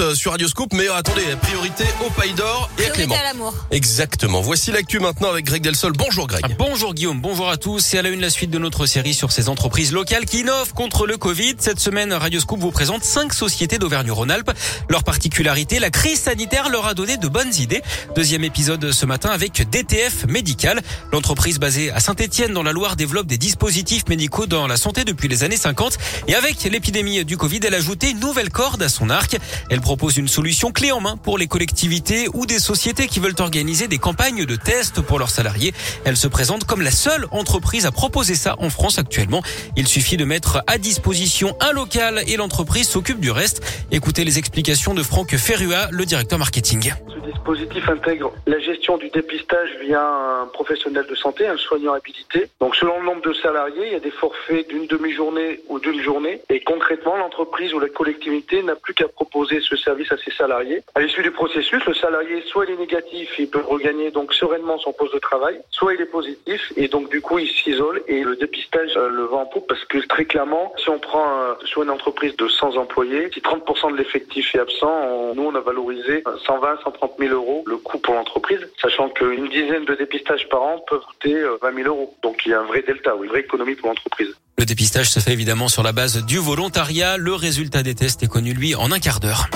euh, sur Radioscope. Mais attendez, priorité au Paille d'Or et à Clément. à l'amour. Exactement. Voici l'actu maintenant avec Greg Delsol. Bonjour Greg. Bonjour Guillaume, bonjour à tous. C'est à la une la suite de notre série sur ces entreprises locales qui innovent contre le Covid. Cette semaine, Radioscope vous présente cinq sociétés d'Auvergne-Rhône-Alpes. Leur particularité, la crise sanitaire leur a donné de bonnes idées. Deuxième épisode ce matin avec DTF Médical. L'entreprise basée à Saint-Etienne dans la Loire développe des dispositifs médicaux dans la santé depuis les années 50. Et avec l'épidémie du Covid, elle a ajouté une nouvelle corde à son arc. Elle propose une solution clé en main pour les collectivités ou des sociétés qui veulent organiser des campagnes de tests pour leurs salariés. Elle se présente comme la seule entreprise à proposer ça en France actuellement. Il suffit de mettre à disposition un local et l'entreprise s'occupe du reste. Écoutez les explications de Franck Ferrua, le directeur marketing dispositif intègre la gestion du dépistage via un professionnel de santé, un soignant habilité. Donc selon le nombre de salariés, il y a des forfaits d'une demi-journée ou d'une journée. Et concrètement, l'entreprise ou la collectivité n'a plus qu'à proposer ce service à ses salariés. À l'issue du processus, le salarié, soit il est négatif, il peut regagner donc sereinement son poste de travail, soit il est positif et donc du coup il s'isole et le dépistage euh, le vend en poupe parce que très clairement, si on prend euh, sur une entreprise de 100 employés, si 30% de l'effectif est absent, nous on a valorisé 120, 130 000 le coût pour l'entreprise, sachant qu'une dizaine de dépistages par an peuvent coûter 20 euh, 000 euros. Donc il y a un vrai delta, une vraie économie pour l'entreprise. Le dépistage se fait évidemment sur la base du volontariat. Le résultat des tests est connu, lui, en un quart d'heure.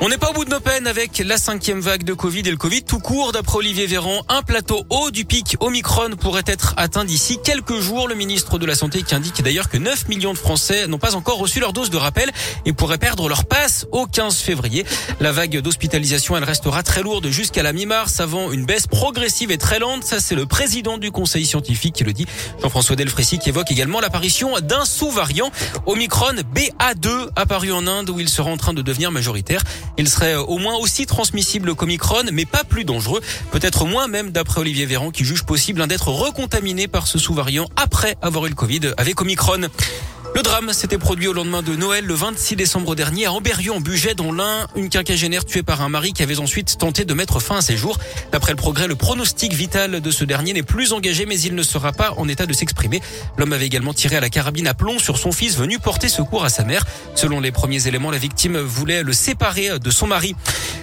On n'est pas au bout de nos peines avec la cinquième vague de Covid et le Covid tout court. D'après Olivier Véran, un plateau haut du pic Omicron pourrait être atteint d'ici quelques jours. Le ministre de la Santé qui indique d'ailleurs que 9 millions de Français n'ont pas encore reçu leur dose de rappel et pourraient perdre leur passe au 15 février. La vague d'hospitalisation, elle restera très lourde jusqu'à la mi-mars avant une baisse progressive et très lente. Ça, c'est le président du conseil scientifique qui le dit. Jean-François Delfrécy qui évoque également l'apparition d'un sous-variant Omicron BA2 apparu en Inde où il sera en train de devenir majoritaire. Il serait au moins aussi transmissible qu'Omicron, mais pas plus dangereux. Peut-être moins même d'après Olivier Véran qui juge possible d'être recontaminé par ce sous-variant après avoir eu le Covid avec Omicron. Le drame s'était produit au lendemain de Noël, le 26 décembre dernier, à Amberieu, en Bugey, dont l'un, une quinquagénaire tuée par un mari qui avait ensuite tenté de mettre fin à ses jours. D'après le progrès, le pronostic vital de ce dernier n'est plus engagé, mais il ne sera pas en état de s'exprimer. L'homme avait également tiré à la carabine à plomb sur son fils venu porter secours à sa mère. Selon les premiers éléments, la victime voulait le séparer de son mari.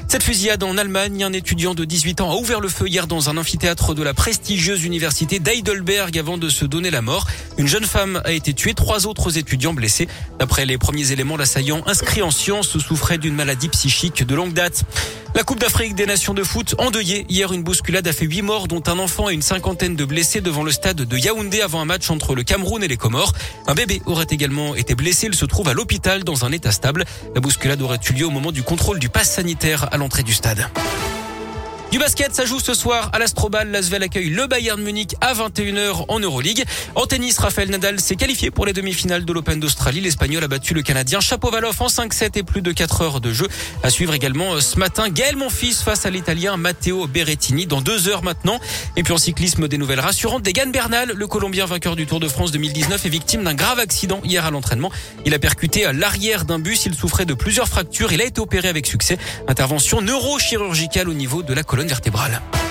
Cette fusillade en Allemagne, un étudiant de 18 ans a ouvert le feu hier dans un amphithéâtre de la prestigieuse université d'Heidelberg avant de se donner la mort. Une jeune femme a été tuée, trois autres étudiants blessés. D'après les premiers éléments, l'assaillant inscrit en sciences souffrait d'une maladie psychique de longue date. La Coupe d'Afrique des Nations de foot endeuillée. Hier, une bousculade a fait huit morts, dont un enfant et une cinquantaine de blessés devant le stade de Yaoundé avant un match entre le Cameroun et les Comores. Un bébé aurait également été blessé. Il se trouve à l'hôpital dans un état stable. La bousculade aurait eu lieu au moment du contrôle du pass sanitaire à l'entrée du stade. Du basket, ça joue ce soir à l'Astrobal. L'Asvel accueille le Bayern Munich à 21h en Euroleague. En tennis, Rafael Nadal s'est qualifié pour les demi-finales de l'Open d'Australie. L'Espagnol a battu le Canadien Chapovalov en 5-7 et plus de 4 heures de jeu. À suivre également euh, ce matin, Gaël Monfils face à l'Italien Matteo Berrettini dans deux heures maintenant. Et puis en cyclisme, des nouvelles rassurantes. Degan Bernal, le Colombien vainqueur du Tour de France 2019, est victime d'un grave accident hier à l'entraînement. Il a percuté à l'arrière d'un bus. Il souffrait de plusieurs fractures. Il a été opéré avec succès. Intervention neurochirurgicale au niveau de la vertébrale.